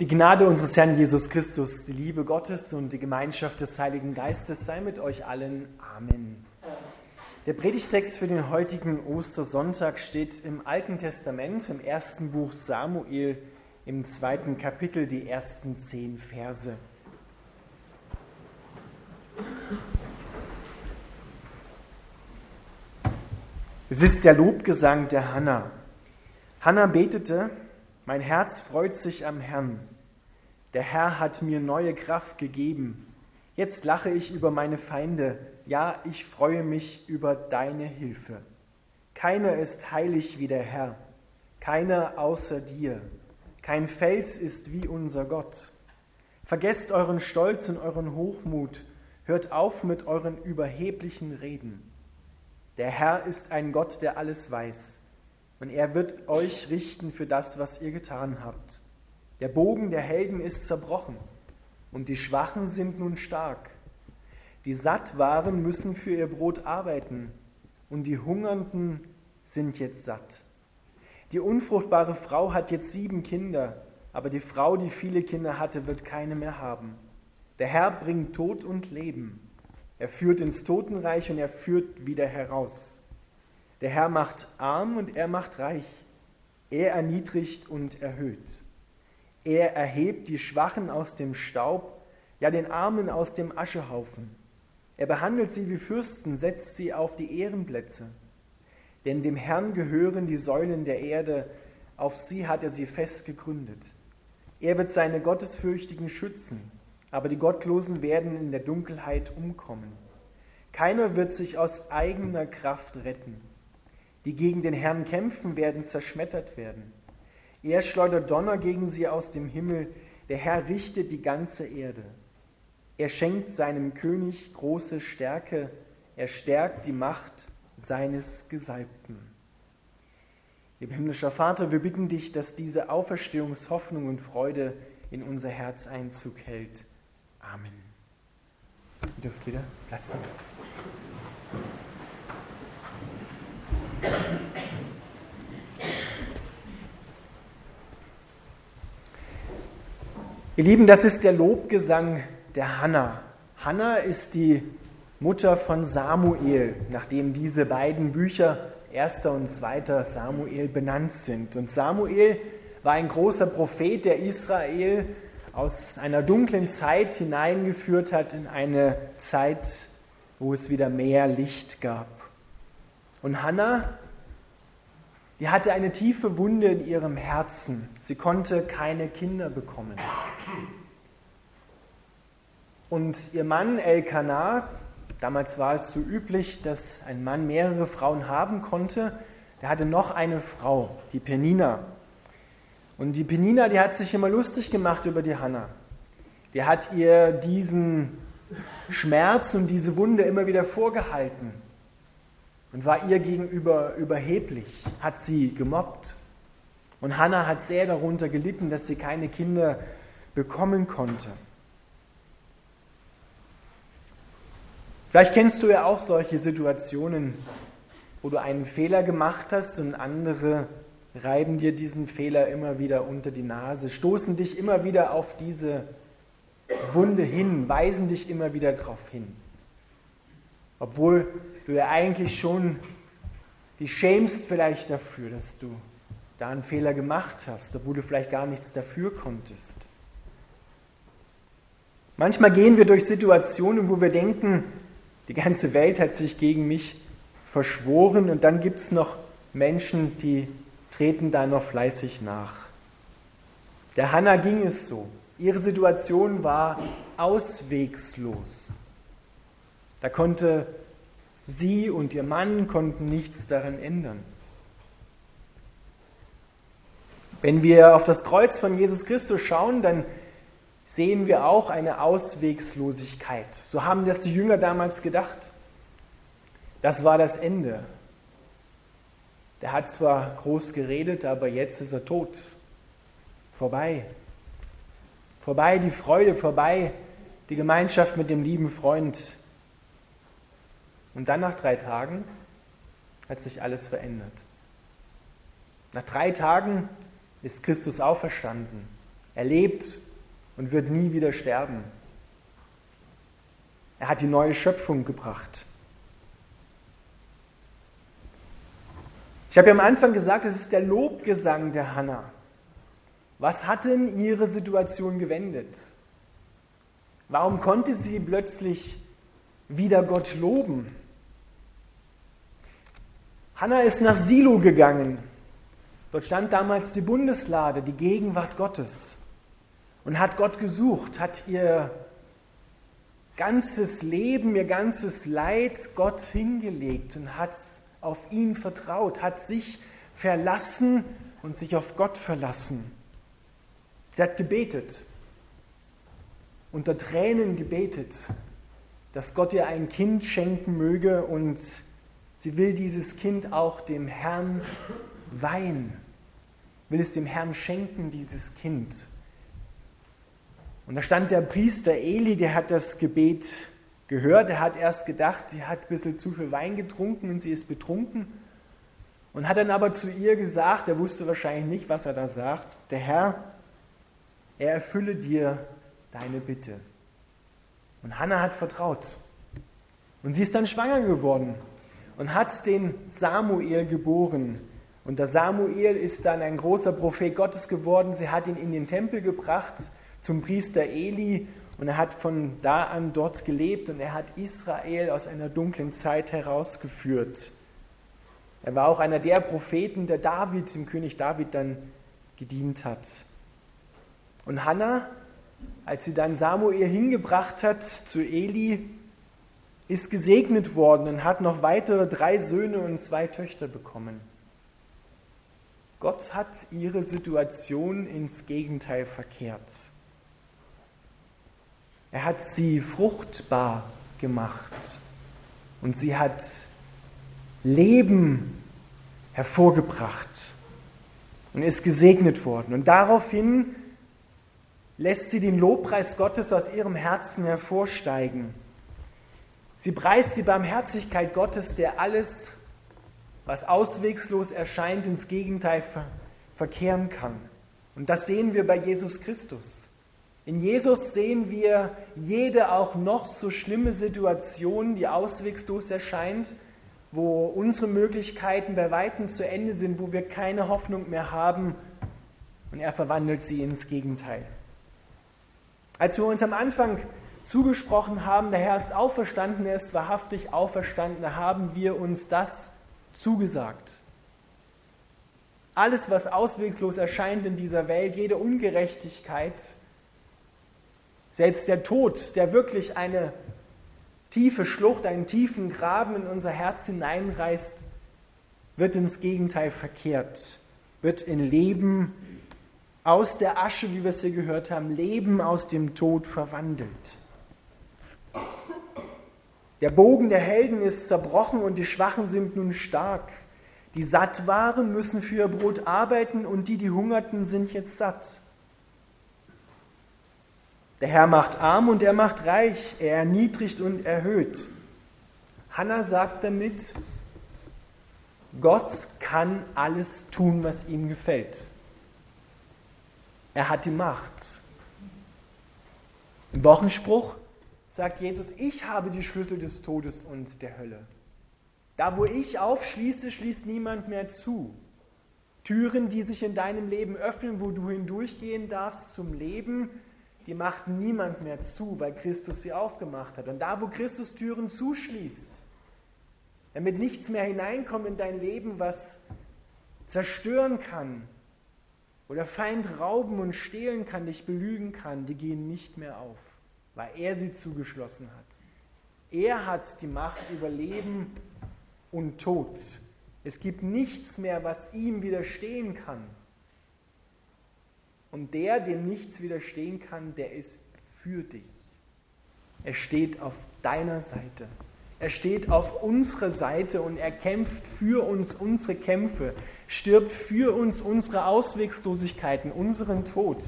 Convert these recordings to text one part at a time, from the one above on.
Die Gnade unseres Herrn Jesus Christus, die Liebe Gottes und die Gemeinschaft des Heiligen Geistes sei mit euch allen. Amen. Der Predigtext für den heutigen Ostersonntag steht im Alten Testament, im ersten Buch Samuel, im zweiten Kapitel, die ersten zehn Verse. Es ist der Lobgesang der Hanna. Hanna betete, mein Herz freut sich am Herrn. Der Herr hat mir neue Kraft gegeben. Jetzt lache ich über meine Feinde. Ja, ich freue mich über deine Hilfe. Keiner ist heilig wie der Herr, keiner außer dir. Kein Fels ist wie unser Gott. Vergesst euren Stolz und euren Hochmut. Hört auf mit euren überheblichen Reden. Der Herr ist ein Gott, der alles weiß und er wird euch richten für das, was ihr getan habt. Der Bogen der Helden ist zerbrochen und die Schwachen sind nun stark. Die satt waren, müssen für ihr Brot arbeiten und die Hungernden sind jetzt satt. Die unfruchtbare Frau hat jetzt sieben Kinder, aber die Frau, die viele Kinder hatte, wird keine mehr haben. Der Herr bringt Tod und Leben. Er führt ins Totenreich und er führt wieder heraus. Der Herr macht arm und er macht reich. Er erniedrigt und erhöht. Er erhebt die Schwachen aus dem Staub, ja den Armen aus dem Aschehaufen. Er behandelt sie wie Fürsten, setzt sie auf die Ehrenplätze. Denn dem Herrn gehören die Säulen der Erde, auf sie hat er sie fest gegründet. Er wird seine Gottesfürchtigen schützen, aber die Gottlosen werden in der Dunkelheit umkommen. Keiner wird sich aus eigener Kraft retten die gegen den Herrn kämpfen, werden zerschmettert werden. Er schleudert Donner gegen sie aus dem Himmel, der Herr richtet die ganze Erde. Er schenkt seinem König große Stärke, er stärkt die Macht seines Gesalbten. Lieber himmlischer Vater, wir bitten dich, dass diese Auferstehungshoffnung und Freude in unser Herz Einzug hält. Amen. Ihr dürft wieder Platz nehmen. Ihr Lieben, das ist der Lobgesang der Hanna. Hanna ist die Mutter von Samuel, nachdem diese beiden Bücher, erster und zweiter Samuel, benannt sind. Und Samuel war ein großer Prophet, der Israel aus einer dunklen Zeit hineingeführt hat in eine Zeit, wo es wieder mehr Licht gab. Und Hannah, die hatte eine tiefe Wunde in ihrem Herzen. Sie konnte keine Kinder bekommen. Und ihr Mann Elkanah, damals war es so üblich, dass ein Mann mehrere Frauen haben konnte, der hatte noch eine Frau, die Penina. Und die Penina, die hat sich immer lustig gemacht über die Hanna. Die hat ihr diesen Schmerz und diese Wunde immer wieder vorgehalten und war ihr gegenüber überheblich, hat sie gemobbt. Und Hannah hat sehr darunter gelitten, dass sie keine Kinder bekommen konnte. Vielleicht kennst du ja auch solche Situationen, wo du einen Fehler gemacht hast und andere reiben dir diesen Fehler immer wieder unter die Nase, stoßen dich immer wieder auf diese Wunde hin, weisen dich immer wieder darauf hin. Obwohl du ja eigentlich schon die schämst vielleicht dafür, dass du da einen Fehler gemacht hast, obwohl du vielleicht gar nichts dafür konntest. Manchmal gehen wir durch Situationen, wo wir denken, die ganze Welt hat sich gegen mich verschworen und dann gibt es noch Menschen, die treten da noch fleißig nach. Der Hanna ging es so. Ihre Situation war auswegslos. Da konnte sie und ihr Mann konnten nichts daran ändern. Wenn wir auf das Kreuz von Jesus Christus schauen, dann sehen wir auch eine Auswegslosigkeit. So haben das die Jünger damals gedacht. Das war das Ende. Der hat zwar groß geredet, aber jetzt ist er tot. Vorbei. Vorbei die Freude, vorbei die Gemeinschaft mit dem lieben Freund, und dann nach drei Tagen hat sich alles verändert. Nach drei Tagen ist Christus auferstanden. Er lebt und wird nie wieder sterben. Er hat die neue Schöpfung gebracht. Ich habe ja am Anfang gesagt, es ist der Lobgesang der Hannah. Was hat denn ihre Situation gewendet? Warum konnte sie plötzlich wieder Gott loben? Hannah ist nach Silo gegangen. Dort stand damals die Bundeslade, die Gegenwart Gottes. Und hat Gott gesucht, hat ihr ganzes Leben, ihr ganzes Leid Gott hingelegt und hat auf ihn vertraut, hat sich verlassen und sich auf Gott verlassen. Sie hat gebetet, unter Tränen gebetet, dass Gott ihr ein Kind schenken möge und sie will dieses Kind auch dem Herrn weihen, will es dem Herrn schenken, dieses Kind. Und da stand der Priester Eli, der hat das Gebet gehört. Er hat erst gedacht, sie hat ein bisschen zu viel Wein getrunken und sie ist betrunken. Und hat dann aber zu ihr gesagt, er wusste wahrscheinlich nicht, was er da sagt, der Herr, er erfülle dir deine Bitte. Und Hannah hat vertraut. Und sie ist dann schwanger geworden und hat den Samuel geboren. Und der Samuel ist dann ein großer Prophet Gottes geworden. Sie hat ihn in den Tempel gebracht zum Priester Eli und er hat von da an dort gelebt und er hat Israel aus einer dunklen Zeit herausgeführt. Er war auch einer der Propheten, der David, dem König David dann gedient hat. Und Hannah, als sie dann Samuel hingebracht hat zu Eli, ist gesegnet worden und hat noch weitere drei Söhne und zwei Töchter bekommen. Gott hat ihre Situation ins Gegenteil verkehrt. Er hat sie fruchtbar gemacht und sie hat Leben hervorgebracht und ist gesegnet worden. Und daraufhin lässt sie den Lobpreis Gottes aus ihrem Herzen hervorsteigen. Sie preist die Barmherzigkeit Gottes, der alles, was auswegslos erscheint, ins Gegenteil verkehren kann. Und das sehen wir bei Jesus Christus. In Jesus sehen wir jede auch noch so schlimme Situation, die auswegslos erscheint, wo unsere Möglichkeiten bei weitem zu Ende sind, wo wir keine Hoffnung mehr haben und er verwandelt sie ins Gegenteil. Als wir uns am Anfang zugesprochen haben, der Herr ist auferstanden, er ist wahrhaftig auferstanden, haben wir uns das zugesagt. Alles, was auswegslos erscheint in dieser Welt, jede Ungerechtigkeit, selbst der Tod, der wirklich eine tiefe Schlucht, einen tiefen Graben in unser Herz hineinreißt, wird ins Gegenteil verkehrt, wird in Leben aus der Asche, wie wir es hier gehört haben, Leben aus dem Tod verwandelt. Der Bogen der Helden ist zerbrochen und die Schwachen sind nun stark. Die satt waren, müssen für ihr Brot arbeiten und die, die hungerten, sind jetzt satt. Der Herr macht arm und er macht reich, er erniedrigt und erhöht. Hannah sagt damit, Gott kann alles tun, was ihm gefällt. Er hat die Macht. Im Wochenspruch sagt Jesus, ich habe die Schlüssel des Todes und der Hölle. Da, wo ich aufschließe, schließt niemand mehr zu. Türen, die sich in deinem Leben öffnen, wo du hindurchgehen darfst zum Leben, die macht niemand mehr zu, weil Christus sie aufgemacht hat. Und da, wo Christus Türen zuschließt, damit nichts mehr hineinkommt in dein Leben, was zerstören kann oder Feind rauben und stehlen kann, dich belügen kann, die gehen nicht mehr auf, weil er sie zugeschlossen hat. Er hat die Macht über Leben und Tod. Es gibt nichts mehr, was ihm widerstehen kann. Und der, dem nichts widerstehen kann, der ist für dich. Er steht auf deiner Seite. Er steht auf unserer Seite und er kämpft für uns unsere Kämpfe, stirbt für uns unsere Auswegslosigkeiten, unseren Tod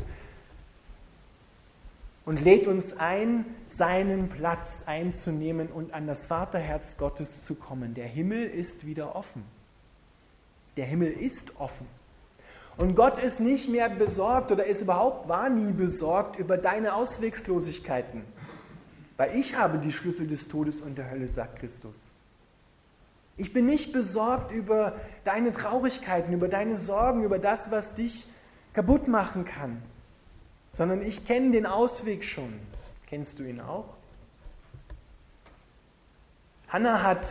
und lädt uns ein, seinen Platz einzunehmen und an das Vaterherz Gottes zu kommen. Der Himmel ist wieder offen. Der Himmel ist offen. Und Gott ist nicht mehr besorgt oder ist überhaupt war nie besorgt über deine Auswegslosigkeiten. Weil ich habe die Schlüssel des Todes und der Hölle, sagt Christus. Ich bin nicht besorgt über deine Traurigkeiten, über deine Sorgen, über das, was dich kaputt machen kann, sondern ich kenne den Ausweg schon. Kennst du ihn auch? Hannah hat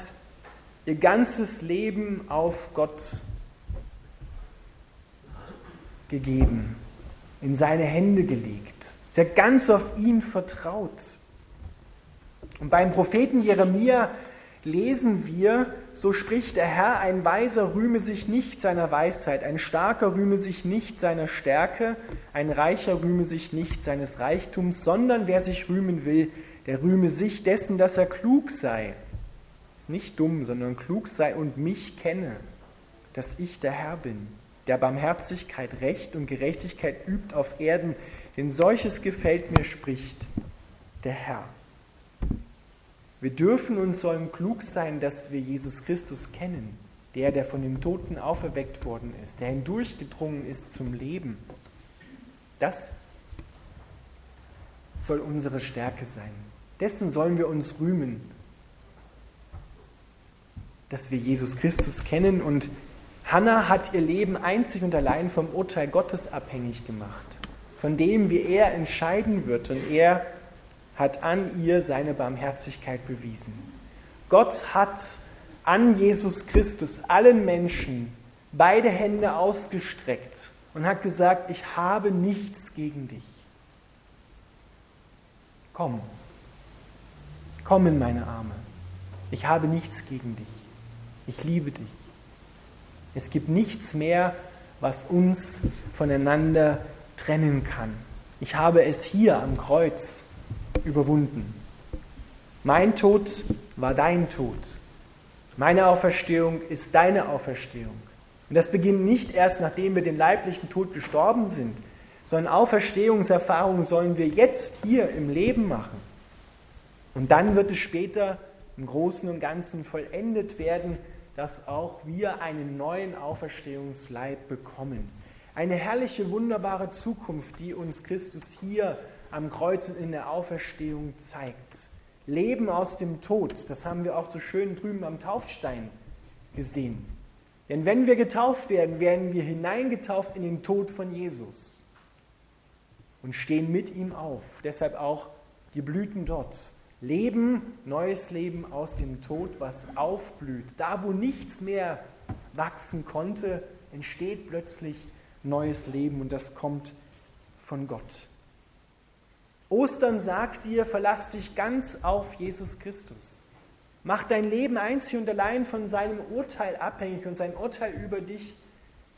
ihr ganzes Leben auf Gott gegeben, in seine Hände gelegt. Sie hat ganz auf ihn vertraut. Und beim Propheten Jeremia lesen wir, so spricht der Herr, ein Weiser rühme sich nicht seiner Weisheit, ein Starker rühme sich nicht seiner Stärke, ein Reicher rühme sich nicht seines Reichtums, sondern wer sich rühmen will, der rühme sich dessen, dass er klug sei. Nicht dumm, sondern klug sei und mich kenne, dass ich der Herr bin, der Barmherzigkeit, Recht und Gerechtigkeit übt auf Erden, denn solches gefällt mir, spricht der Herr. Wir dürfen und sollen klug sein, dass wir Jesus Christus kennen, der, der von den Toten auferweckt worden ist, der hindurchgedrungen ist zum Leben. Das soll unsere Stärke sein. Dessen sollen wir uns rühmen, dass wir Jesus Christus kennen und Hannah hat ihr Leben einzig und allein vom Urteil Gottes abhängig gemacht, von dem, wie er entscheiden wird. Und er hat an ihr seine Barmherzigkeit bewiesen. Gott hat an Jesus Christus allen Menschen beide Hände ausgestreckt und hat gesagt, ich habe nichts gegen dich. Komm, komm in meine Arme. Ich habe nichts gegen dich. Ich liebe dich. Es gibt nichts mehr, was uns voneinander trennen kann. Ich habe es hier am Kreuz überwunden. Mein Tod war dein Tod. Meine Auferstehung ist deine Auferstehung. Und das beginnt nicht erst, nachdem wir den leiblichen Tod gestorben sind, sondern Auferstehungserfahrungen sollen wir jetzt hier im Leben machen. Und dann wird es später im Großen und Ganzen vollendet werden, dass auch wir einen neuen Auferstehungsleib bekommen. Eine herrliche, wunderbare Zukunft, die uns Christus hier am Kreuz und in der Auferstehung zeigt. Leben aus dem Tod, das haben wir auch so schön drüben am Taufstein gesehen. Denn wenn wir getauft werden, werden wir hineingetauft in den Tod von Jesus und stehen mit ihm auf. Deshalb auch die Blüten dort. Leben, neues Leben aus dem Tod, was aufblüht. Da, wo nichts mehr wachsen konnte, entsteht plötzlich neues Leben und das kommt von Gott. Ostern sagt dir, verlass dich ganz auf Jesus Christus. Mach dein Leben einzig und allein von seinem Urteil abhängig und sein Urteil über dich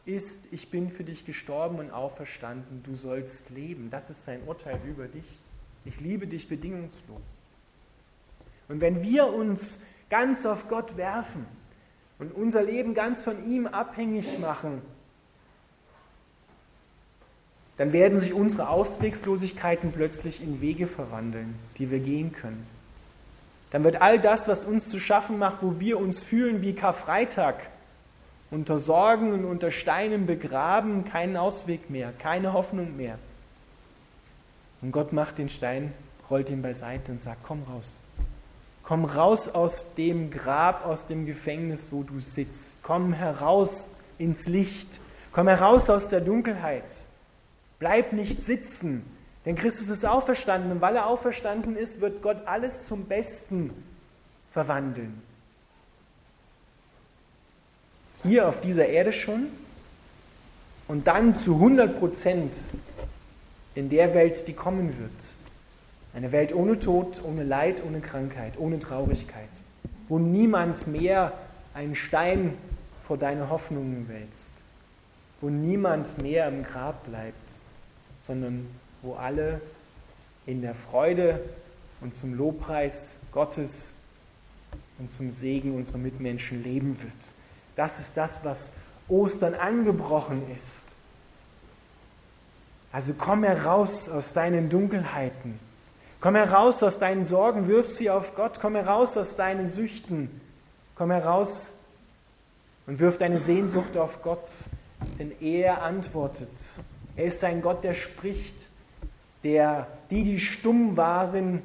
ist, ich bin für dich gestorben und auferstanden, du sollst leben. Das ist sein Urteil über dich. Ich liebe dich bedingungslos. Und wenn wir uns ganz auf Gott werfen und unser Leben ganz von ihm abhängig machen, dann werden sich unsere Auswegslosigkeiten plötzlich in Wege verwandeln, die wir gehen können. Dann wird all das, was uns zu schaffen macht, wo wir uns fühlen wie Karfreitag, unter Sorgen und unter Steinen begraben, keinen Ausweg mehr, keine Hoffnung mehr. Und Gott macht den Stein, rollt ihn beiseite und sagt, komm raus. Komm raus aus dem Grab, aus dem Gefängnis, wo du sitzt. Komm heraus ins Licht. Komm heraus aus der Dunkelheit. Bleib nicht sitzen, denn Christus ist auferstanden. Und weil er auferstanden ist, wird Gott alles zum Besten verwandeln. Hier auf dieser Erde schon. Und dann zu 100 Prozent in der Welt, die kommen wird. Eine Welt ohne Tod, ohne Leid, ohne Krankheit, ohne Traurigkeit, wo niemand mehr einen Stein vor deine Hoffnungen wälzt, wo niemand mehr im Grab bleibt, sondern wo alle in der Freude und zum Lobpreis Gottes und zum Segen unserer Mitmenschen leben wird. Das ist das, was Ostern angebrochen ist. Also komm heraus aus deinen Dunkelheiten. Komm heraus aus deinen Sorgen, wirf sie auf Gott. Komm heraus aus deinen Süchten. Komm heraus und wirf deine Sehnsucht auf Gott. denn er antwortet. Er ist ein Gott, der spricht, der die, die stumm waren,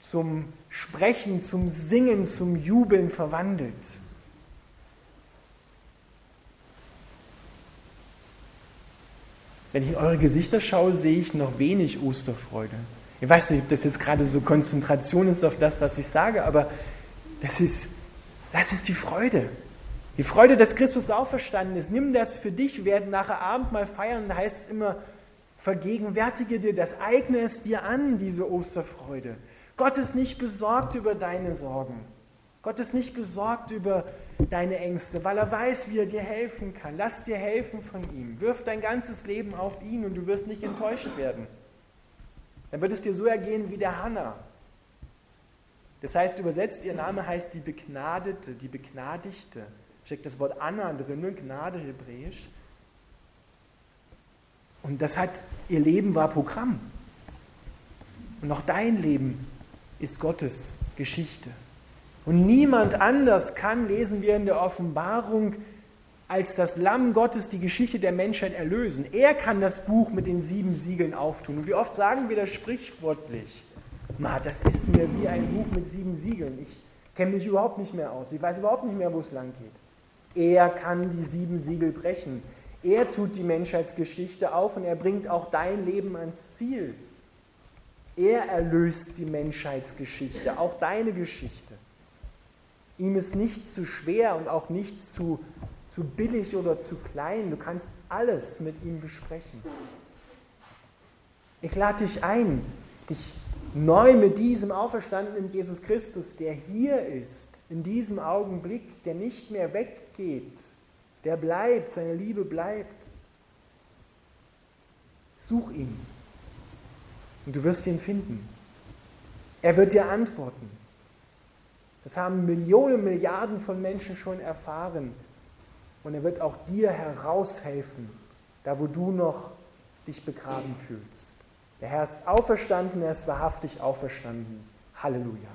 zum Sprechen, zum Singen, zum Jubeln verwandelt. Wenn ich in eure Gesichter schaue, sehe ich noch wenig Osterfreude. Ich weiß nicht, ob das jetzt gerade so Konzentration ist auf das, was ich sage, aber das ist, das ist die Freude. Die Freude, dass Christus auferstanden ist. Nimm das für dich. Werden nachher Abendmahl feiern. Da heißt es immer, vergegenwärtige dir das, eigne es dir an, diese Osterfreude. Gott ist nicht besorgt über deine Sorgen. Gott ist nicht besorgt über deine Ängste, weil er weiß, wie er dir helfen kann. Lass dir helfen von ihm. Wirf dein ganzes Leben auf ihn und du wirst nicht enttäuscht werden. Dann wird es dir so ergehen wie der Hannah. Das heißt, übersetzt, ihr Name heißt die Begnadete, die Begnadigte. Steckt das Wort Anna drin, Gnade hebräisch. Und das hat, ihr Leben war Programm. Und auch dein Leben ist Gottes Geschichte. Und niemand anders kann, lesen wir in der Offenbarung, als das Lamm Gottes die Geschichte der Menschheit erlösen. Er kann das Buch mit den sieben Siegeln auftun. Und wie oft sagen wir das sprichwörtlich? Ma, das ist mir wie ein Buch mit sieben Siegeln. Ich kenne mich überhaupt nicht mehr aus. Ich weiß überhaupt nicht mehr, wo es lang geht. Er kann die sieben Siegel brechen. Er tut die Menschheitsgeschichte auf und er bringt auch dein Leben ans Ziel. Er erlöst die Menschheitsgeschichte, auch deine Geschichte. Ihm ist nichts zu schwer und auch nichts zu, zu billig oder zu klein. Du kannst alles mit ihm besprechen. Ich lade dich ein, dich neu mit diesem auferstandenen Jesus Christus, der hier ist, in diesem Augenblick, der nicht mehr weggeht, der bleibt, seine Liebe bleibt. Such ihn und du wirst ihn finden. Er wird dir antworten. Das haben Millionen, Milliarden von Menschen schon erfahren. Und er wird auch dir heraushelfen, da wo du noch dich begraben fühlst. Der Herr ist auferstanden, er ist wahrhaftig auferstanden. Halleluja.